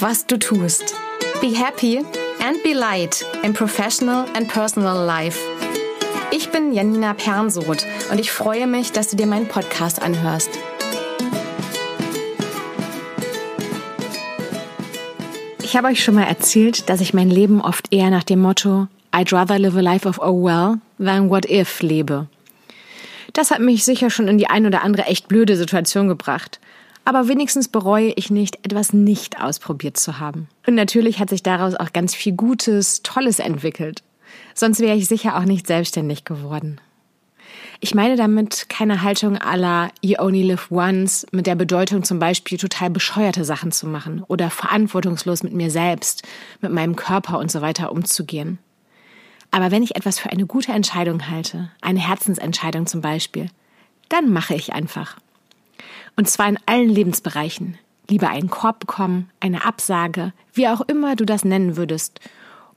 was du tust. Be happy and be light in professional and personal life. Ich bin Janina Pernsoth und ich freue mich, dass du dir meinen Podcast anhörst. Ich habe euch schon mal erzählt, dass ich mein Leben oft eher nach dem Motto I'd rather live a life of oh well than what if lebe. Das hat mich sicher schon in die ein oder andere echt blöde Situation gebracht. Aber wenigstens bereue ich nicht, etwas nicht ausprobiert zu haben. Und natürlich hat sich daraus auch ganz viel Gutes, Tolles entwickelt. Sonst wäre ich sicher auch nicht selbstständig geworden. Ich meine damit keine Haltung aller You only live once mit der Bedeutung zum Beispiel total bescheuerte Sachen zu machen oder verantwortungslos mit mir selbst, mit meinem Körper und so weiter umzugehen. Aber wenn ich etwas für eine gute Entscheidung halte, eine Herzensentscheidung zum Beispiel, dann mache ich einfach. Und zwar in allen Lebensbereichen. Lieber einen Korb bekommen, eine Absage, wie auch immer du das nennen würdest.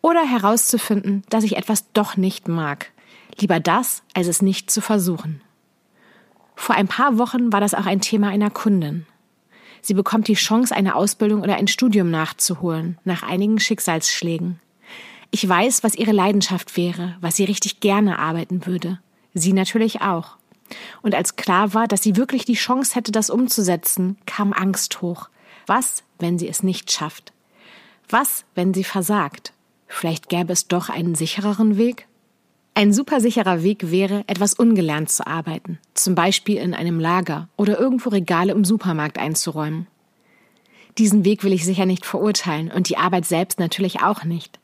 Oder herauszufinden, dass ich etwas doch nicht mag. Lieber das, als es nicht zu versuchen. Vor ein paar Wochen war das auch ein Thema einer Kundin. Sie bekommt die Chance, eine Ausbildung oder ein Studium nachzuholen, nach einigen Schicksalsschlägen. Ich weiß, was ihre Leidenschaft wäre, was sie richtig gerne arbeiten würde. Sie natürlich auch. Und als klar war, dass sie wirklich die Chance hätte, das umzusetzen, kam Angst hoch. Was, wenn sie es nicht schafft? Was, wenn sie versagt? Vielleicht gäbe es doch einen sichereren Weg? Ein supersicherer Weg wäre, etwas ungelernt zu arbeiten, zum Beispiel in einem Lager oder irgendwo Regale im Supermarkt einzuräumen. Diesen Weg will ich sicher nicht verurteilen und die Arbeit selbst natürlich auch nicht.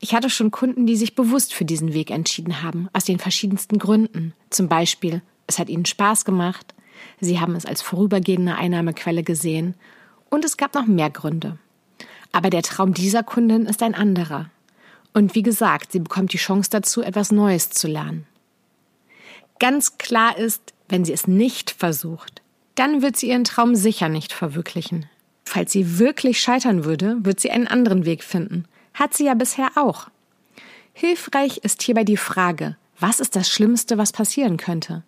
Ich hatte schon Kunden, die sich bewusst für diesen Weg entschieden haben, aus den verschiedensten Gründen. Zum Beispiel, es hat ihnen Spaß gemacht, sie haben es als vorübergehende Einnahmequelle gesehen und es gab noch mehr Gründe. Aber der Traum dieser Kundin ist ein anderer. Und wie gesagt, sie bekommt die Chance dazu, etwas Neues zu lernen. Ganz klar ist, wenn sie es nicht versucht, dann wird sie ihren Traum sicher nicht verwirklichen. Falls sie wirklich scheitern würde, wird sie einen anderen Weg finden hat sie ja bisher auch. Hilfreich ist hierbei die Frage, was ist das Schlimmste, was passieren könnte?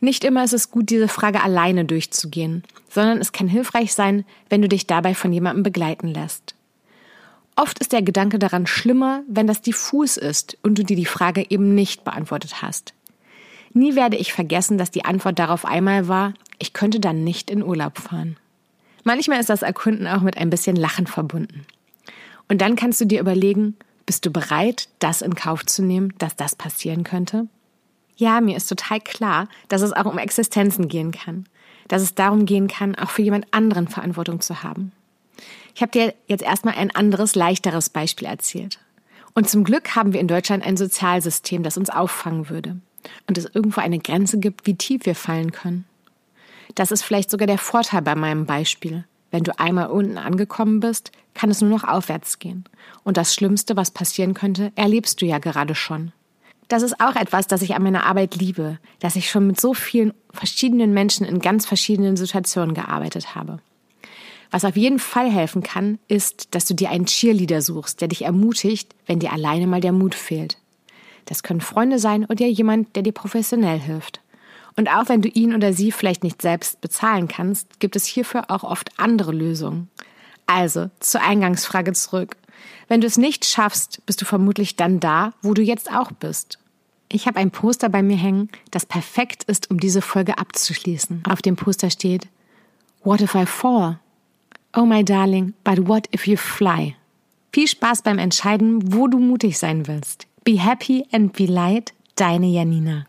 Nicht immer ist es gut, diese Frage alleine durchzugehen, sondern es kann hilfreich sein, wenn du dich dabei von jemandem begleiten lässt. Oft ist der Gedanke daran schlimmer, wenn das diffus ist und du dir die Frage eben nicht beantwortet hast. Nie werde ich vergessen, dass die Antwort darauf einmal war, ich könnte dann nicht in Urlaub fahren. Manchmal ist das Erkunden auch mit ein bisschen Lachen verbunden. Und dann kannst du dir überlegen, bist du bereit, das in Kauf zu nehmen, dass das passieren könnte? Ja, mir ist total klar, dass es auch um Existenzen gehen kann. Dass es darum gehen kann, auch für jemand anderen Verantwortung zu haben. Ich habe dir jetzt erstmal ein anderes, leichteres Beispiel erzählt. Und zum Glück haben wir in Deutschland ein Sozialsystem, das uns auffangen würde. Und es irgendwo eine Grenze gibt, wie tief wir fallen können. Das ist vielleicht sogar der Vorteil bei meinem Beispiel. Wenn du einmal unten angekommen bist, kann es nur noch aufwärts gehen. Und das Schlimmste, was passieren könnte, erlebst du ja gerade schon. Das ist auch etwas, das ich an meiner Arbeit liebe, dass ich schon mit so vielen verschiedenen Menschen in ganz verschiedenen Situationen gearbeitet habe. Was auf jeden Fall helfen kann, ist, dass du dir einen Cheerleader suchst, der dich ermutigt, wenn dir alleine mal der Mut fehlt. Das können Freunde sein oder jemand, der dir professionell hilft. Und auch wenn du ihn oder sie vielleicht nicht selbst bezahlen kannst, gibt es hierfür auch oft andere Lösungen. Also, zur Eingangsfrage zurück. Wenn du es nicht schaffst, bist du vermutlich dann da, wo du jetzt auch bist. Ich habe ein Poster bei mir hängen, das perfekt ist, um diese Folge abzuschließen. Auf dem Poster steht What if I fall? Oh my darling, but what if you fly? Viel Spaß beim Entscheiden, wo du mutig sein willst. Be happy and be light, deine Janina.